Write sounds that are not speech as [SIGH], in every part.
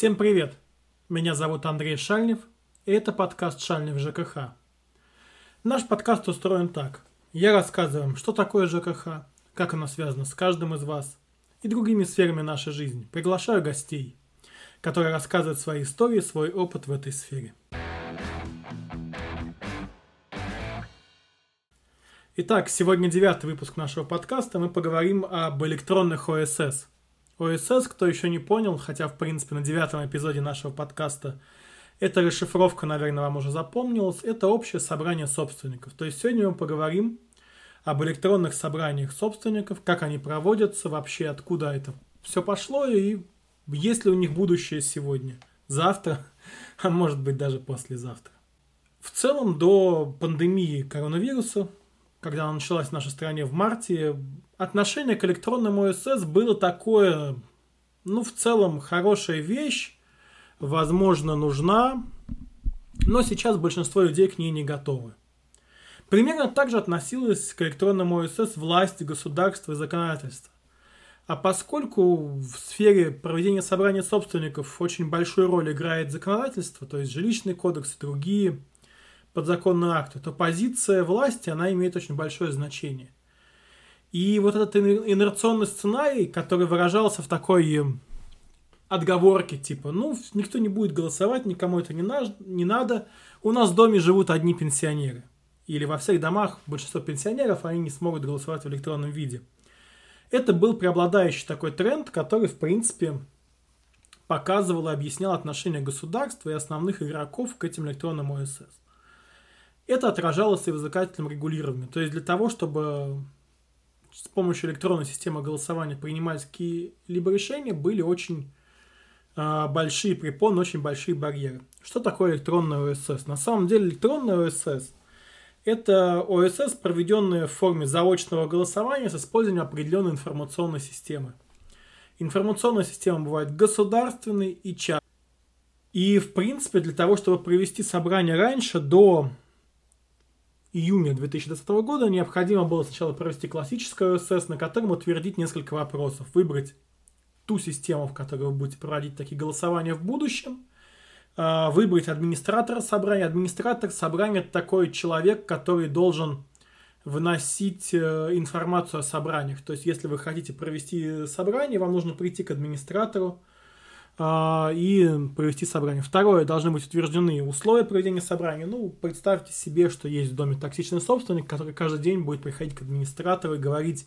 Всем привет! Меня зовут Андрей Шальнев, и это подкаст «Шальнев ЖКХ». Наш подкаст устроен так. Я рассказываю, что такое ЖКХ, как оно связано с каждым из вас и другими сферами нашей жизни. Приглашаю гостей, которые рассказывают свои истории, свой опыт в этой сфере. Итак, сегодня девятый выпуск нашего подкаста. Мы поговорим об электронных ОСС – ОСС, кто еще не понял, хотя, в принципе, на девятом эпизоде нашего подкаста эта расшифровка, наверное, вам уже запомнилась, это общее собрание собственников. То есть сегодня мы поговорим об электронных собраниях собственников, как они проводятся, вообще откуда это все пошло и есть ли у них будущее сегодня, завтра, [LAUGHS] а может быть даже послезавтра. В целом до пандемии коронавируса когда она началась в нашей стране в марте, отношение к электронному ОСС было такое, ну, в целом, хорошая вещь, возможно, нужна, но сейчас большинство людей к ней не готовы. Примерно так же относилась к электронному ОСС власть, государство и законодательство. А поскольку в сфере проведения собрания собственников очень большую роль играет законодательство, то есть жилищный кодекс и другие подзаконные акты, то позиция власти, она имеет очень большое значение. И вот этот инерционный сценарий, который выражался в такой э, отговорке, типа, ну, никто не будет голосовать, никому это не, на, не надо, у нас в доме живут одни пенсионеры. Или во всех домах большинство пенсионеров, они не смогут голосовать в электронном виде. Это был преобладающий такой тренд, который, в принципе, показывал и объяснял отношение государства и основных игроков к этим электронным ОСС. Это отражалось и в законодательном регулировании. То есть для того, чтобы с помощью электронной системы голосования принимать какие-либо решения, были очень э, большие препоны, очень большие барьеры. Что такое электронный ОСС? На самом деле электронный ОСС – это ОСС, проведенный в форме заочного голосования с использованием определенной информационной системы. Информационная система бывает государственной и частной. И, в принципе, для того, чтобы провести собрание раньше, до июня 2020 года необходимо было сначала провести классическое ОСС, на котором утвердить несколько вопросов, выбрать ту систему, в которой вы будете проводить такие голосования в будущем, а, выбрать администратора собрания. Администратор собрания – это такой человек, который должен выносить э, информацию о собраниях. То есть, если вы хотите провести собрание, вам нужно прийти к администратору, и провести собрание. Второе, должны быть утверждены условия проведения собрания. Ну, представьте себе, что есть в доме токсичный собственник, который каждый день будет приходить к администратору и говорить,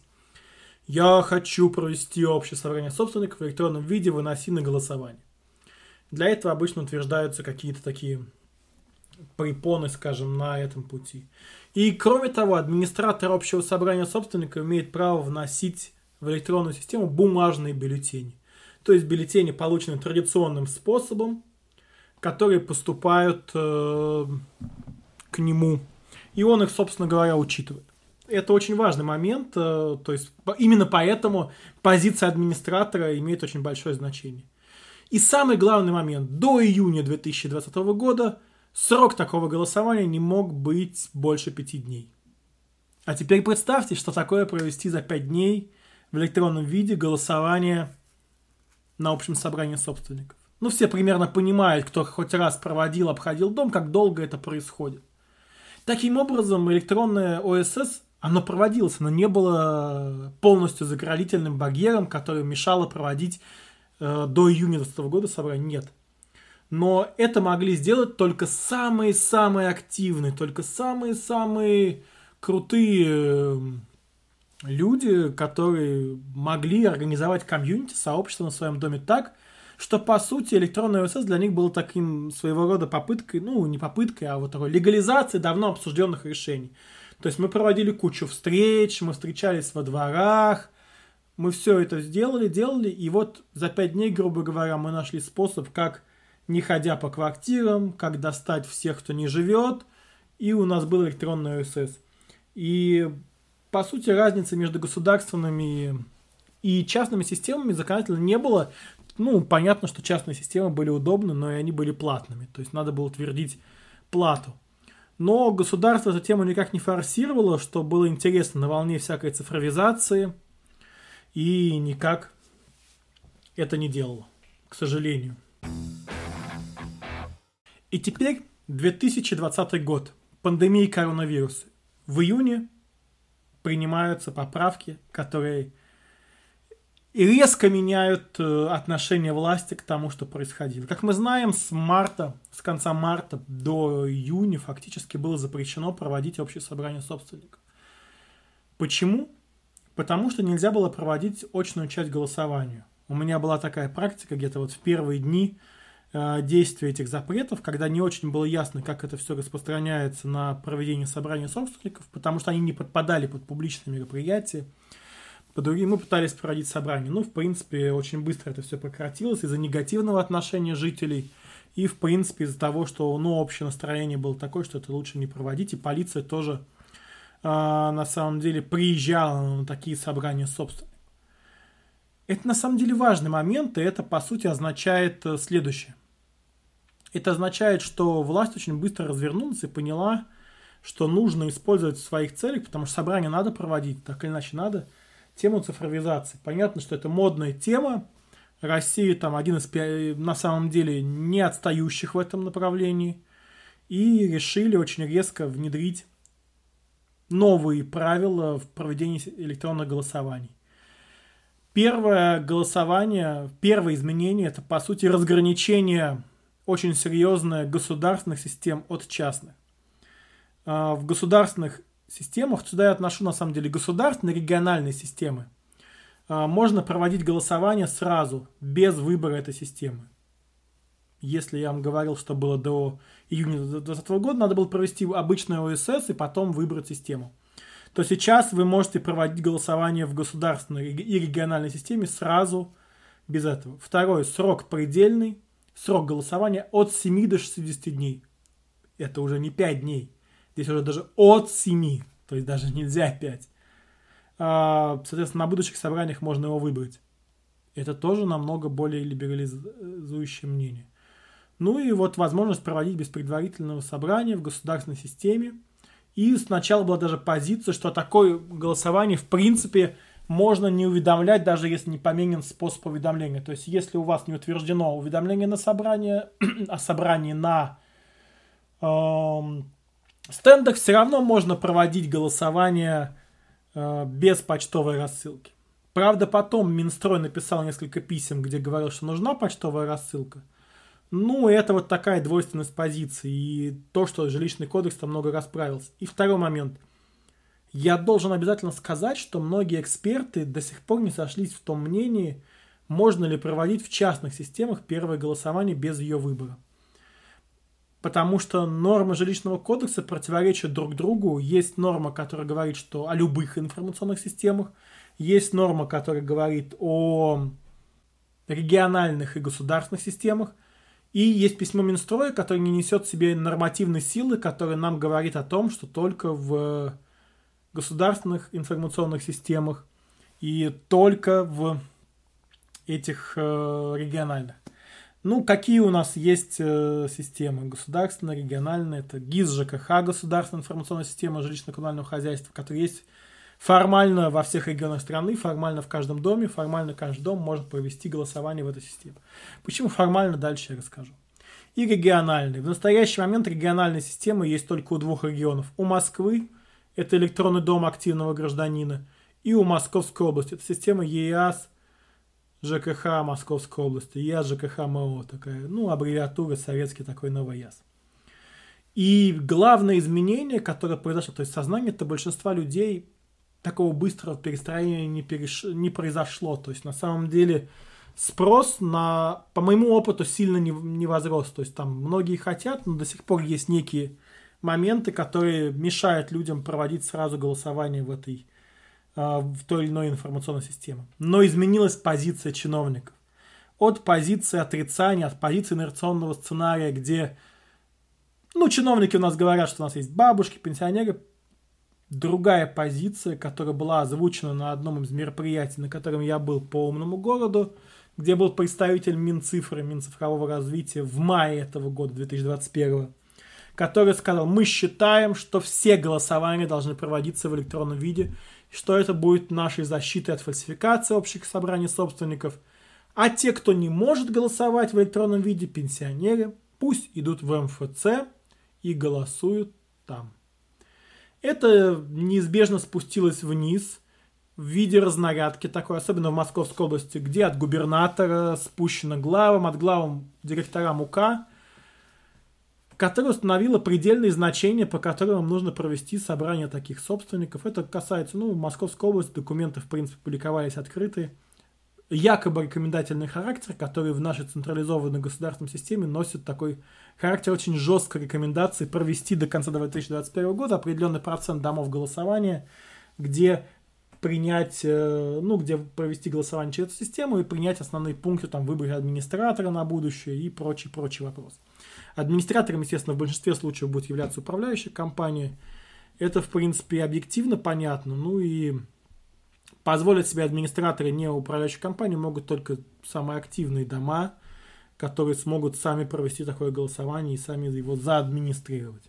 я хочу провести общее собрание собственников в электронном виде, выноси на голосование. Для этого обычно утверждаются какие-то такие препоны, скажем, на этом пути. И кроме того, администратор общего собрания собственника имеет право вносить в электронную систему бумажные бюллетени то есть бюллетени получены традиционным способом, которые поступают э, к нему, и он их, собственно говоря, учитывает. Это очень важный момент, э, то есть именно поэтому позиция администратора имеет очень большое значение. И самый главный момент, до июня 2020 года срок такого голосования не мог быть больше пяти дней. А теперь представьте, что такое провести за пять дней в электронном виде голосование на общем собрании собственников. Ну, все примерно понимают, кто хоть раз проводил, обходил дом, как долго это происходит. Таким образом, электронное ОСС, оно проводилось, но не было полностью заградительным барьером, который мешало проводить э, до июня 2020 года собрание. Нет. Но это могли сделать только самые-самые активные, только самые-самые крутые э, люди, которые могли организовать комьюнити, сообщество на своем доме так, что, по сути, электронный ОСС для них был таким своего рода попыткой, ну, не попыткой, а вот такой легализации давно обсужденных решений. То есть мы проводили кучу встреч, мы встречались во дворах, мы все это сделали, делали, и вот за пять дней, грубо говоря, мы нашли способ, как, не ходя по квартирам, как достать всех, кто не живет, и у нас был электронный ОСС. И по сути, разницы между государственными и частными системами законодательно не было. Ну, понятно, что частные системы были удобны, но и они были платными. То есть надо было утвердить плату. Но государство эту тему никак не форсировало, что было интересно на волне всякой цифровизации. И никак это не делало, к сожалению. И теперь 2020 год. Пандемия коронавируса. В июне принимаются поправки, которые резко меняют э, отношение власти к тому, что происходило. Как мы знаем, с марта, с конца марта до июня фактически было запрещено проводить общее собрание собственников. Почему? Потому что нельзя было проводить очную часть голосования. У меня была такая практика где-то вот в первые дни действия этих запретов, когда не очень было ясно, как это все распространяется на проведение собрания собственников, потому что они не подпадали под публичные мероприятия. По другим мы пытались проводить собрание. Ну, в принципе, очень быстро это все прекратилось из-за негативного отношения жителей и, в принципе, из-за того, что, ну, общее настроение было такое, что это лучше не проводить, и полиция тоже, э, на самом деле, приезжала на такие собрания собственников. Это на самом деле важный момент, и это по сути означает э, следующее. Это означает, что власть очень быстро развернулась и поняла, что нужно использовать в своих целях, потому что собрание надо проводить, так или иначе надо, тему цифровизации. Понятно, что это модная тема. Россия там один из, на самом деле, не отстающих в этом направлении. И решили очень резко внедрить новые правила в проведении электронных голосований. Первое голосование, первое изменение – это, по сути, разграничение очень серьезное государственных систем от частных. А, в государственных системах, сюда я отношу, на самом деле, государственные региональные системы, а, можно проводить голосование сразу, без выбора этой системы. Если я вам говорил, что было до июня 2020 года, надо было провести обычное ОСС и потом выбрать систему то сейчас вы можете проводить голосование в государственной и региональной системе сразу без этого. Второй срок предельный, срок голосования от 7 до 60 дней. Это уже не 5 дней. Здесь уже даже от 7, то есть даже нельзя 5. А, соответственно, на будущих собраниях можно его выбрать. Это тоже намного более либерализующее мнение. Ну и вот возможность проводить без предварительного собрания в государственной системе – и сначала была даже позиция, что такое голосование в принципе можно не уведомлять, даже если не поменен способ уведомления. То есть, если у вас не утверждено уведомление на собрание, [CLEARS THROAT] о собрании на эм, стендах, все равно можно проводить голосование э, без почтовой рассылки. Правда, потом Минстрой написал несколько писем, где говорил, что нужна почтовая рассылка. Ну, это вот такая двойственность позиции. И то, что жилищный кодекс там много расправился. И второй момент. Я должен обязательно сказать, что многие эксперты до сих пор не сошлись в том мнении, можно ли проводить в частных системах первое голосование без ее выбора. Потому что нормы жилищного кодекса противоречат друг другу. Есть норма, которая говорит, что о любых информационных системах. Есть норма, которая говорит о региональных и государственных системах. И есть письмо Минстроя, которое не несет в себе нормативной силы, которое нам говорит о том, что только в государственных информационных системах и только в этих э, региональных. Ну, какие у нас есть э, системы? Государственная, региональная, это ГИС, ЖКХ, государственная информационная система жилищно-коммунального хозяйства, которая есть формально во всех регионах страны, формально в каждом доме, формально каждый дом может провести голосование в этой системе. Почему формально, дальше я расскажу. И региональные. В настоящий момент региональные системы есть только у двух регионов. У Москвы, это электронный дом активного гражданина, и у Московской области, это система ЕАС, ЖКХ Московской области, ЕАС ЖКХ МО, такая, ну, аббревиатура советский такой новояз. И главное изменение, которое произошло, то есть сознание это большинства людей такого быстрого перестроения не, переш... не произошло. То есть на самом деле спрос на, по моему опыту, сильно не, не возрос. То есть там многие хотят, но до сих пор есть некие моменты, которые мешают людям проводить сразу голосование в этой а, в той или иной информационной системе. Но изменилась позиция чиновников. От позиции отрицания, от позиции инерционного сценария, где ну, чиновники у нас говорят, что у нас есть бабушки, пенсионеры, другая позиция, которая была озвучена на одном из мероприятий, на котором я был по умному городу, где был представитель Минцифры, Минцифрового развития в мае этого года, 2021, который сказал, мы считаем, что все голосования должны проводиться в электронном виде, что это будет нашей защитой от фальсификации общих собраний собственников, а те, кто не может голосовать в электронном виде, пенсионеры, пусть идут в МФЦ и голосуют там. Это неизбежно спустилось вниз в виде разнарядки такой, особенно в Московской области, где от губернатора спущено главам, от главам директорам УК, которая установила предельные значения, по которым нужно провести собрание таких собственников. Это касается, ну, Московской области, документы, в принципе, публиковались открытые якобы рекомендательный характер, который в нашей централизованной государственной системе носит такой характер очень жесткой рекомендации провести до конца 2021 года определенный процент домов голосования, где принять, э, ну, где провести голосование через эту систему и принять основные пункты, там, выборе администратора на будущее и прочий-прочий вопрос. Администратором, естественно, в большинстве случаев будет являться управляющая компания. Это, в принципе, объективно понятно. Ну и Позволить себе администраторы не управляющей компании могут только самые активные дома, которые смогут сами провести такое голосование и сами его заадминистрировать.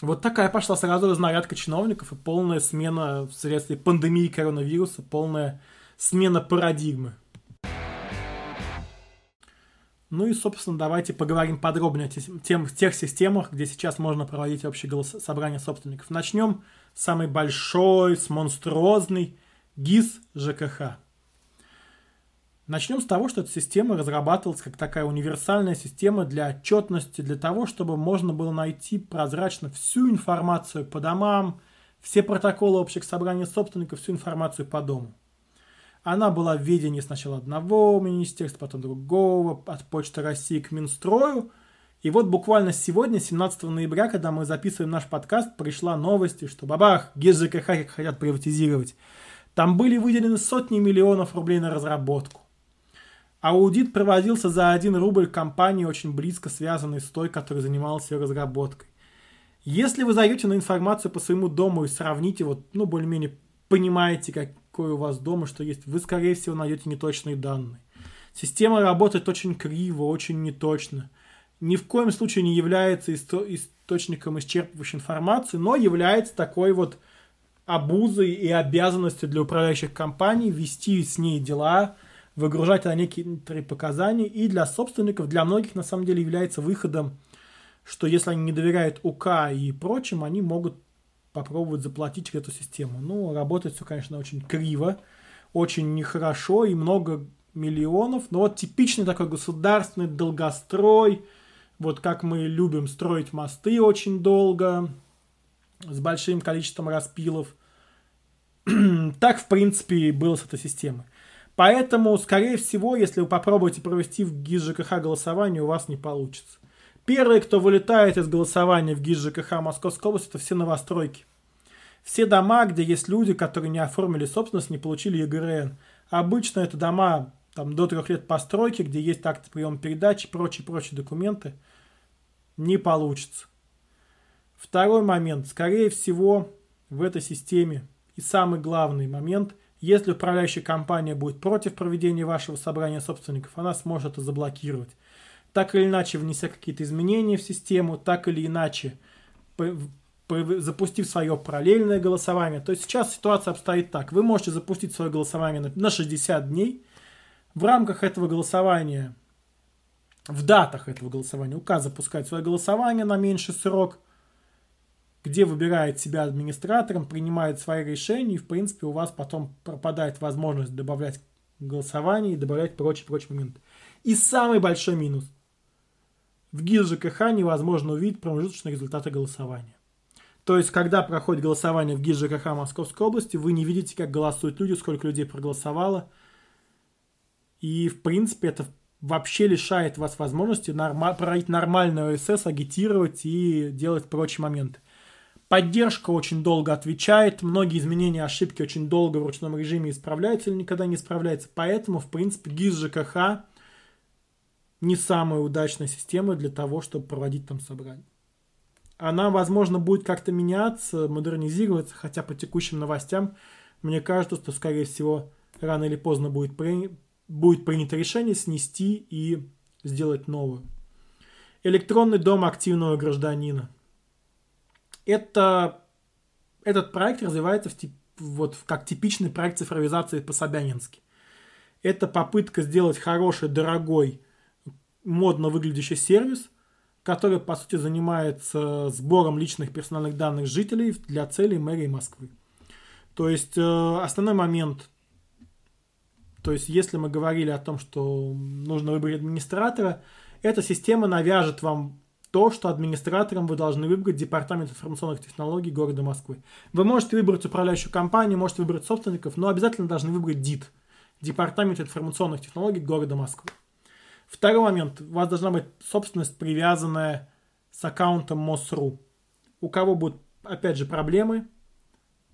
Вот такая пошла сразу разнарядка чиновников и полная смена вследствие пандемии коронавируса, полная смена парадигмы. Ну и, собственно, давайте поговорим подробнее о тем, тех системах, где сейчас можно проводить общее голос... собрание собственников. Начнем с самой большой, с монструозной ГИС ЖКХ. Начнем с того, что эта система разрабатывалась как такая универсальная система для отчетности, для того, чтобы можно было найти прозрачно всю информацию по домам, все протоколы общих собраний собственников, всю информацию по дому. Она была в ведении сначала одного министерства, потом другого, от Почты России к Минстрою. И вот буквально сегодня, 17 ноября, когда мы записываем наш подкаст, пришла новость, что бабах, ГИС хотят приватизировать. Там были выделены сотни миллионов рублей на разработку. Аудит проводился за 1 рубль компании, очень близко связанной с той, которая занималась ее разработкой. Если вы зайдете на информацию по своему дому и сравните, вот, ну, более-менее понимаете, как, какой у вас дома, что есть, вы, скорее всего, найдете неточные данные. Система работает очень криво, очень неточно. Ни в коем случае не является исто- источником исчерпывающей информации, но является такой вот обузой и обязанностью для управляющих компаний вести с ней дела, выгружать на некоторые показания, и для собственников, для многих на самом деле является выходом, что если они не доверяют УК и прочим, они могут попробовать заплатить эту систему. Ну, работает все, конечно, очень криво, очень нехорошо и много миллионов. Но вот типичный такой государственный долгострой, вот как мы любим строить мосты очень долго, с большим количеством распилов. [CLEARS THROAT] так, в принципе, было с этой системой. Поэтому, скорее всего, если вы попробуете провести в ГИС ЖКХ голосование, у вас не получится. Первые, кто вылетает из голосования в ГИС ЖКХ Московской области, это все новостройки. Все дома, где есть люди, которые не оформили собственность, не получили ЕГРН. Обычно это дома там, до трех лет постройки, где есть акты приема передачи прочие-прочие документы. Не получится. Второй момент. Скорее всего, в этой системе и самый главный момент, если управляющая компания будет против проведения вашего собрания собственников, она сможет это заблокировать так или иначе внеся какие-то изменения в систему, так или иначе запустив свое параллельное голосование. То есть сейчас ситуация обстоит так. Вы можете запустить свое голосование на 60 дней. В рамках этого голосования, в датах этого голосования указ запускает свое голосование на меньший срок, где выбирает себя администратором, принимает свои решения, и в принципе у вас потом пропадает возможность добавлять голосование и добавлять прочие-прочие моменты. И самый большой минус – в ГИС ЖКХ невозможно увидеть промежуточные результаты голосования. То есть, когда проходит голосование в ГИС ЖКХ Московской области, вы не видите, как голосуют люди, сколько людей проголосовало. И, в принципе, это вообще лишает вас возможности норма- проводить нормальный ОСС, агитировать и делать прочие моменты. Поддержка очень долго отвечает, многие изменения, ошибки очень долго в ручном режиме исправляются или никогда не исправляются. Поэтому, в принципе, ГИС ЖКХ не самая удачная система для того, чтобы проводить там собрание. Она, возможно, будет как-то меняться, модернизироваться, хотя по текущим новостям мне кажется, что, скорее всего, рано или поздно будет, при... будет принято решение снести и сделать новую. Электронный дом активного гражданина. Это, этот проект развивается в тип, вот, как типичный проект цифровизации по-собянински. Это попытка сделать хороший, дорогой модно выглядящий сервис, который, по сути, занимается сбором личных персональных данных жителей для целей мэрии Москвы. То есть э, основной момент, то есть если мы говорили о том, что нужно выбрать администратора, эта система навяжет вам то, что администратором вы должны выбрать Департамент информационных технологий города Москвы. Вы можете выбрать управляющую компанию, можете выбрать собственников, но обязательно должны выбрать ДИТ, Департамент информационных технологий города Москвы. Второй момент. У вас должна быть собственность, привязанная с аккаунтом МОСРУ. У кого будут, опять же, проблемы,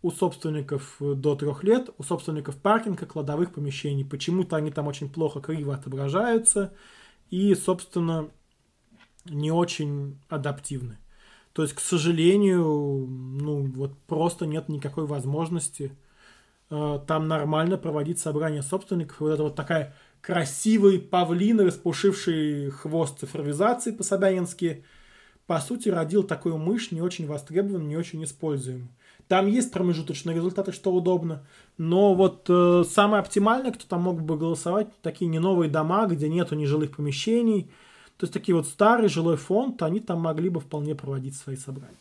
у собственников до трех лет, у собственников паркинга, кладовых помещений. Почему-то они там очень плохо, криво отображаются и, собственно, не очень адаптивны. То есть, к сожалению, ну вот просто нет никакой возможности э, там нормально проводить собрание собственников. Вот это вот такая красивый павлин, распушивший хвост цифровизации по-собянински, по сути, родил такую мышь, не очень востребованную, не очень используемую. Там есть промежуточные результаты, что удобно, но вот э, самое оптимальное, кто там мог бы голосовать, такие не новые дома, где нету нежилых помещений, то есть такие вот старый жилой фонд, они там могли бы вполне проводить свои собрания.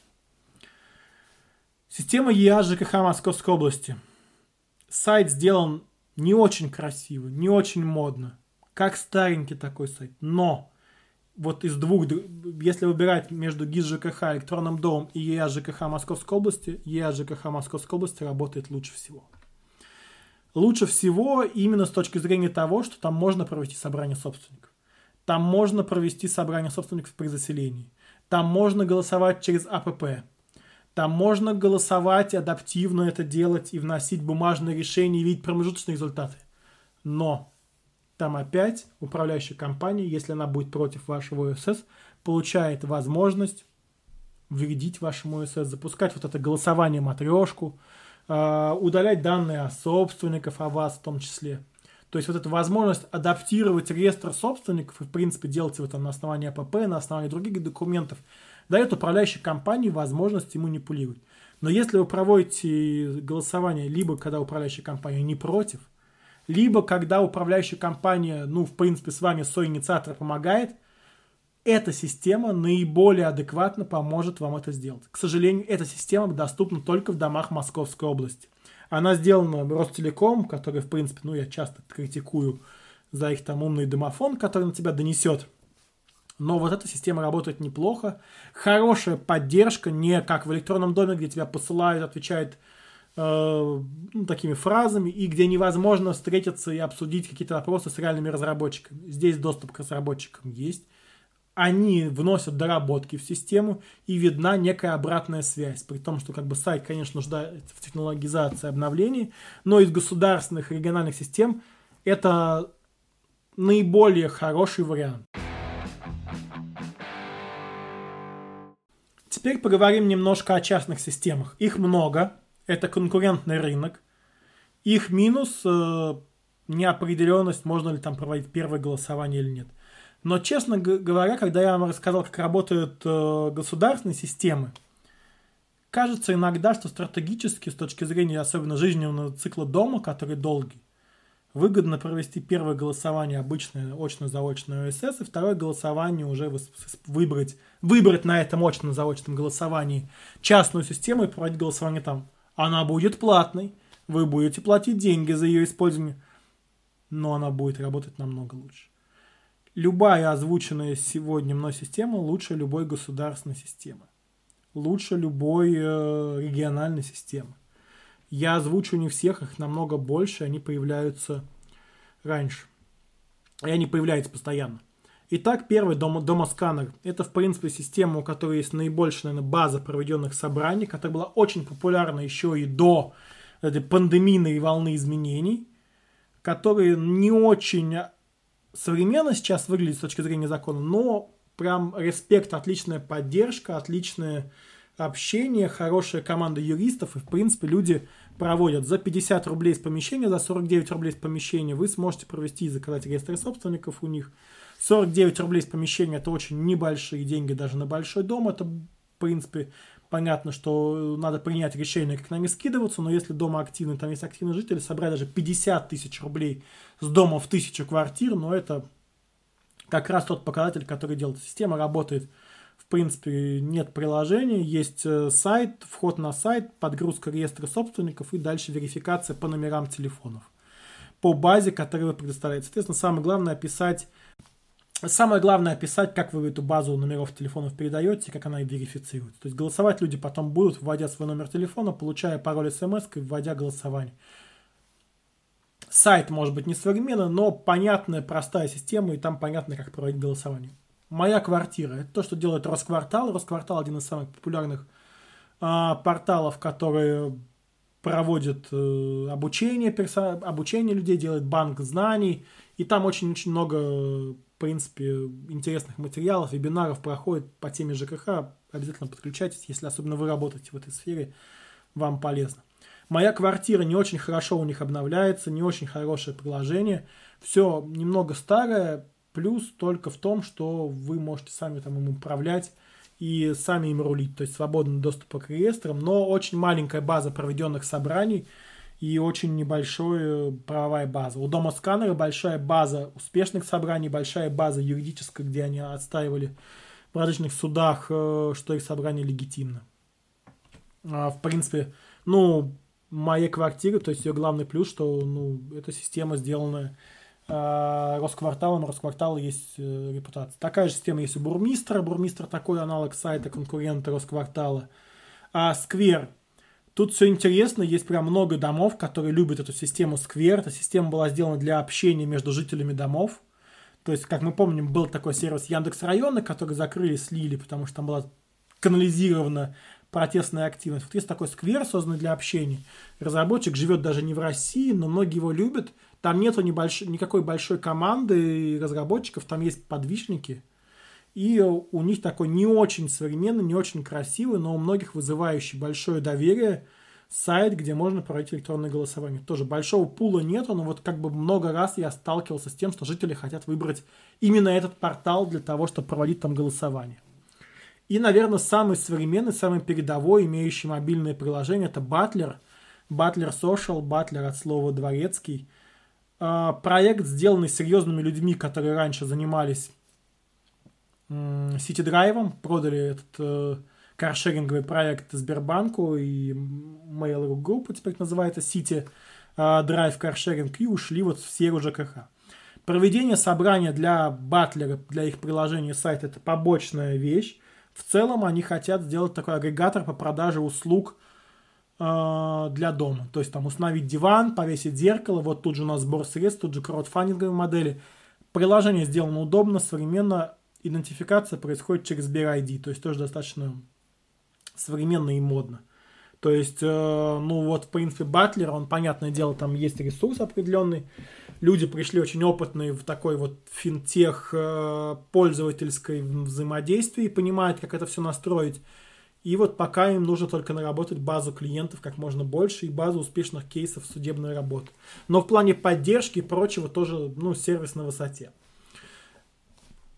Система ЕА ЖКХ Московской области. Сайт сделан не очень красиво, не очень модно, как старенький такой сайт, но вот из двух, если выбирать между ГИС ЖКХ, электронным домом и ЕА ЖКХ Московской области, ЕА ЖКХ Московской области работает лучше всего. Лучше всего именно с точки зрения того, что там можно провести собрание собственников. Там можно провести собрание собственников при заселении. Там можно голосовать через АПП. Там можно голосовать, адаптивно это делать и вносить бумажные решения и видеть промежуточные результаты. Но там опять управляющая компания, если она будет против вашего ОСС, получает возможность вредить вашему ОСС, запускать вот это голосование матрешку, а, удалять данные о собственниках, о вас в том числе. То есть вот эта возможность адаптировать реестр собственников и, в принципе, делать это на основании АПП, на основании других документов – дает управляющей компании возможность манипулировать. Но если вы проводите голосование либо когда управляющая компания не против, либо когда управляющая компания, ну, в принципе, с вами соинициатор помогает, эта система наиболее адекватно поможет вам это сделать. К сожалению, эта система доступна только в домах Московской области. Она сделана Ростелеком, который, в принципе, ну, я часто критикую за их там умный домофон, который на тебя донесет но вот эта система работает неплохо. Хорошая поддержка, не как в электронном доме, где тебя посылают, отвечают э, ну, такими фразами, и где невозможно встретиться и обсудить какие-то вопросы с реальными разработчиками. Здесь доступ к разработчикам есть. Они вносят доработки в систему, и видна некая обратная связь. При том, что как бы сайт, конечно, нуждается в технологизации обновлений, но из государственных региональных систем это наиболее хороший вариант. Теперь поговорим немножко о частных системах. Их много, это конкурентный рынок. Их минус э, неопределенность, можно ли там проводить первое голосование или нет. Но, честно говоря, когда я вам рассказал, как работают э, государственные системы, кажется иногда, что стратегически, с точки зрения особенно жизненного цикла дома, который долгий, выгодно провести первое голосование обычное очно-заочное ОСС, и второе голосование уже выбрать, выбрать на этом очно-заочном голосовании частную систему и проводить голосование там. Она будет платной, вы будете платить деньги за ее использование, но она будет работать намного лучше. Любая озвученная сегодня мной система лучше любой государственной системы. Лучше любой э, региональной системы. Я озвучу не всех, их намного больше, они появляются раньше. И они появляются постоянно. Итак, первый дом, домосканер. Это, в принципе, система, у которой есть наибольшая, наверное, база проведенных собраний, которая была очень популярна еще и до этой пандемийной волны изменений, которые не очень современно сейчас выглядят с точки зрения закона, но прям респект, отличная поддержка, отличное общение, хорошая команда юристов, и, в принципе, люди проводят за 50 рублей с помещения, за 49 рублей с помещения вы сможете провести и заказать реестры собственников у них. 49 рублей с помещения это очень небольшие деньги даже на большой дом. Это, в принципе, понятно, что надо принять решение, как на них скидываться, но если дома активный, там есть активные жители, собрать даже 50 тысяч рублей с дома в тысячу квартир, но это, как раз тот показатель, который делает система, работает. Принципе, нет приложения, есть э, сайт, вход на сайт, подгрузка реестра собственников и дальше верификация по номерам телефонов. По базе, которую вы предоставляете. Соответственно, самое главное описать Самое главное описать, как вы эту базу номеров телефонов передаете, как она верифицируется. То есть голосовать люди потом будут, вводя свой номер телефона, получая пароль смс и вводя голосование. Сайт может быть не современный, но понятная, простая система, и там понятно, как проводить голосование. Моя квартира. Это то, что делает Росквартал. Росквартал один из самых популярных а, порталов, которые проводят э, обучение, перса... обучение людей, делает банк знаний. И там очень-очень много, в принципе, интересных материалов, вебинаров проходит по теме ЖКХ. Обязательно подключайтесь, если особенно вы работаете в этой сфере, вам полезно. Моя квартира не очень хорошо у них обновляется, не очень хорошее приложение. Все немного старое, плюс только в том, что вы можете сами там им управлять и сами им рулить, то есть свободный доступ к реестрам, но очень маленькая база проведенных собраний и очень небольшая правовая база. У дома сканера большая база успешных собраний, большая база юридическая, где они отстаивали в различных судах, э, что их собрание легитимно. А, в принципе, ну, моей квартиры, то есть ее главный плюс, что ну, эта система сделана э, Роскварталом, Росквартал есть э, репутация. Такая же система есть у Бурмистра, Бурмистр такой аналог сайта конкурента Росквартала. А Сквер, тут все интересно, есть прям много домов, которые любят эту систему Сквер. Эта система была сделана для общения между жителями домов. То есть, как мы помним, был такой сервис Яндекс района, который закрыли, слили, потому что там была канализирована протестная активность. Вот есть такой сквер, созданный для общения. Разработчик живет даже не в России, но многие его любят. Там нету небольш... никакой большой команды разработчиков, там есть подвижники. И у них такой не очень современный, не очень красивый, но у многих вызывающий большое доверие сайт, где можно проводить электронное голосование. Тоже большого пула нету, но вот как бы много раз я сталкивался с тем, что жители хотят выбрать именно этот портал для того, чтобы проводить там голосование. И, наверное, самый современный, самый передовой, имеющий мобильное приложение, это Butler. Butler Social, Butler от слова дворецкий. А, проект, сделанный серьезными людьми, которые раньше занимались сити-драйвом, продали этот э, каршеринговый проект Сбербанку и Mail.ru Group, теперь называется City Drive каршеринг, и ушли вот в серу ЖКХ. Проведение собрания для Батлера, для их приложения сайта, это побочная вещь. В целом они хотят сделать такой агрегатор по продаже услуг для дома. То есть там установить диван, повесить зеркало, вот тут же у нас сбор средств, тут же краудфандинговые модели. Приложение сделано удобно, современно, идентификация происходит через Bear то есть тоже достаточно современно и модно. То есть, э, ну вот, в принципе, Батлер, он, понятное дело, там есть ресурс определенный, люди пришли очень опытные в такой вот финтех э, пользовательской взаимодействии, понимают, как это все настроить. И вот пока им нужно только наработать базу клиентов как можно больше и базу успешных кейсов судебной работы. Но в плане поддержки и прочего тоже, ну, сервис на высоте.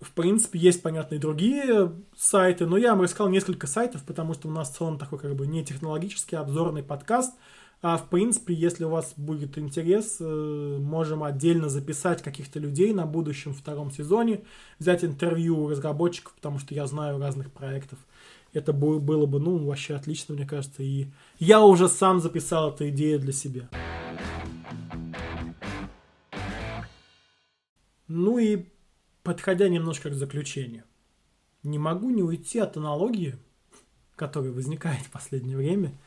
В принципе, есть, понятно, и другие сайты, но я вам рассказал несколько сайтов, потому что у нас в целом такой как бы не технологический обзорный подкаст – а в принципе, если у вас будет интерес, э, можем отдельно записать каких-то людей на будущем втором сезоне, взять интервью у разработчиков, потому что я знаю разных проектов. Это было бы, ну, вообще отлично, мне кажется. И я уже сам записал эту идею для себя. Ну и подходя немножко к заключению. Не могу не уйти от аналогии, которая возникает в последнее время –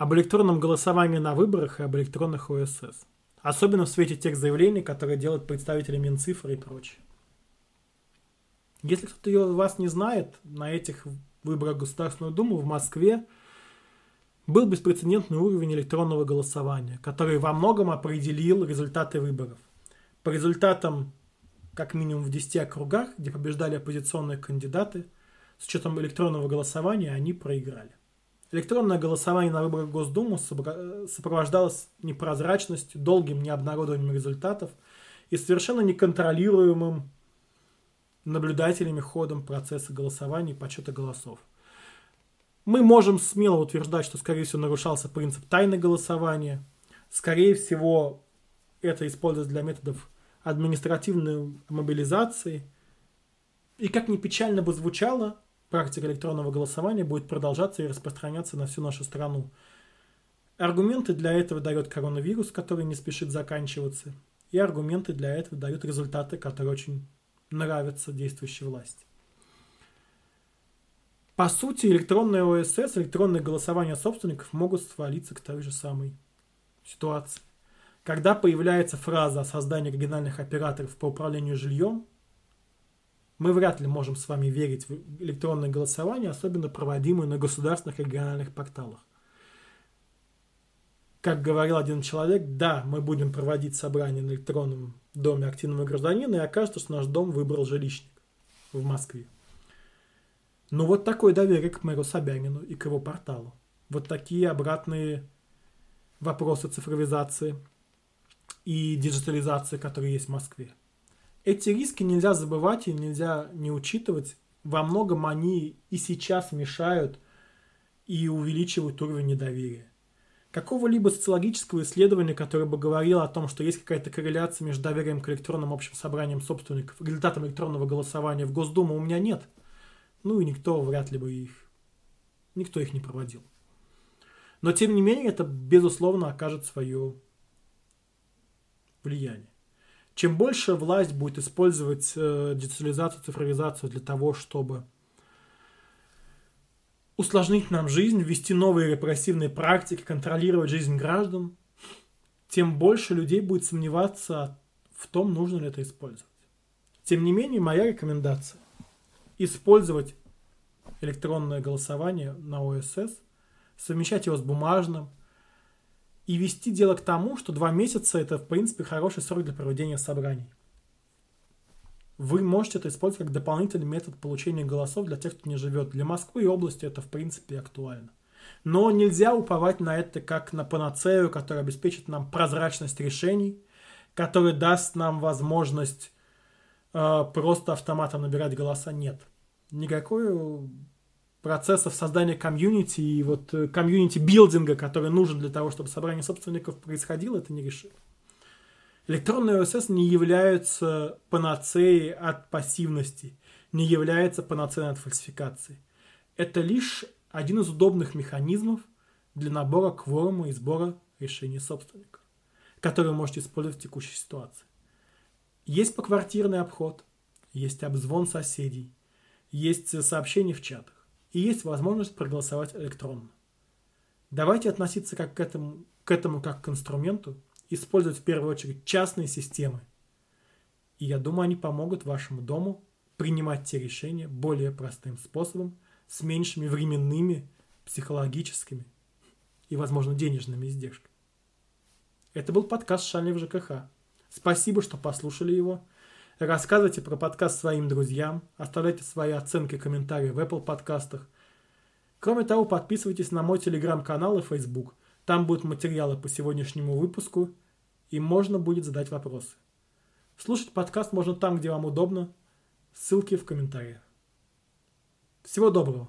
об электронном голосовании на выборах и об электронных ОСС. Особенно в свете тех заявлений, которые делают представители Минцифры и прочее. Если кто-то из вас не знает, на этих выборах в Государственную Думу в Москве был беспрецедентный уровень электронного голосования, который во многом определил результаты выборов. По результатам, как минимум в 10 округах, где побеждали оппозиционные кандидаты, с учетом электронного голосования они проиграли. Электронное голосование на выборах в Госдуму сопровождалось непрозрачностью, долгим необнародованием результатов и совершенно неконтролируемым наблюдателями ходом процесса голосования и подсчета голосов. Мы можем смело утверждать, что, скорее всего, нарушался принцип тайны голосования. Скорее всего, это используется для методов административной мобилизации. И как ни печально бы звучало, практика электронного голосования будет продолжаться и распространяться на всю нашу страну. Аргументы для этого дает коронавирус, который не спешит заканчиваться. И аргументы для этого дают результаты, которые очень нравятся действующей власти. По сути, электронное ОСС, электронное голосование собственников могут свалиться к той же самой ситуации. Когда появляется фраза о создании региональных операторов по управлению жильем, мы вряд ли можем с вами верить в электронное голосование, особенно проводимое на государственных региональных порталах. Как говорил один человек, да, мы будем проводить собрание на электронном доме активного гражданина, и окажется, что наш дом выбрал жилищник в Москве. Ну вот такое доверие к мэру Собянину и к его порталу. Вот такие обратные вопросы цифровизации и диджитализации, которые есть в Москве. Эти риски нельзя забывать и нельзя не учитывать. Во многом они и сейчас мешают и увеличивают уровень недоверия. Какого-либо социологического исследования, которое бы говорило о том, что есть какая-то корреляция между доверием к электронным общим собраниям собственников и результатом электронного голосования в Госдуму у меня нет. Ну и никто вряд ли бы их, никто их не проводил. Но тем не менее это безусловно окажет свое влияние. Чем больше власть будет использовать э, диджитализацию, цифровизацию для того, чтобы усложнить нам жизнь, ввести новые репрессивные практики, контролировать жизнь граждан, тем больше людей будет сомневаться в том, нужно ли это использовать. Тем не менее, моя рекомендация – использовать электронное голосование на ОСС, совмещать его с бумажным – и вести дело к тому, что два месяца это, в принципе, хороший срок для проведения собраний. Вы можете это использовать как дополнительный метод получения голосов для тех, кто не живет. Для Москвы и области это, в принципе, актуально. Но нельзя уповать на это как на панацею, которая обеспечит нам прозрачность решений, который даст нам возможность э, просто автоматом набирать голоса. Нет. Никакой процессов создания community и вот э, community building а, который нужен для того, чтобы собрание собственников происходило, это не решит. Электронные ОСС не являются панацеей от пассивности, не является панацеей от фальсификации. Это лишь один из удобных механизмов для набора кворума и сбора решений собственников, которые вы можете использовать в текущей ситуации. Есть поквартирный обход, есть обзвон соседей, есть сообщения в чатах и есть возможность проголосовать электронно. Давайте относиться как к этому, к этому как к инструменту, использовать в первую очередь частные системы. И я думаю, они помогут вашему дому принимать те решения более простым способом, с меньшими временными, психологическими и, возможно, денежными издержками. Это был подкаст «Шальный в ЖКХ». Спасибо, что послушали его. Рассказывайте про подкаст своим друзьям, оставляйте свои оценки и комментарии в Apple подкастах. Кроме того, подписывайтесь на мой телеграм-канал и Facebook. Там будут материалы по сегодняшнему выпуску, и можно будет задать вопросы. Слушать подкаст можно там, где вам удобно. Ссылки в комментариях. Всего доброго!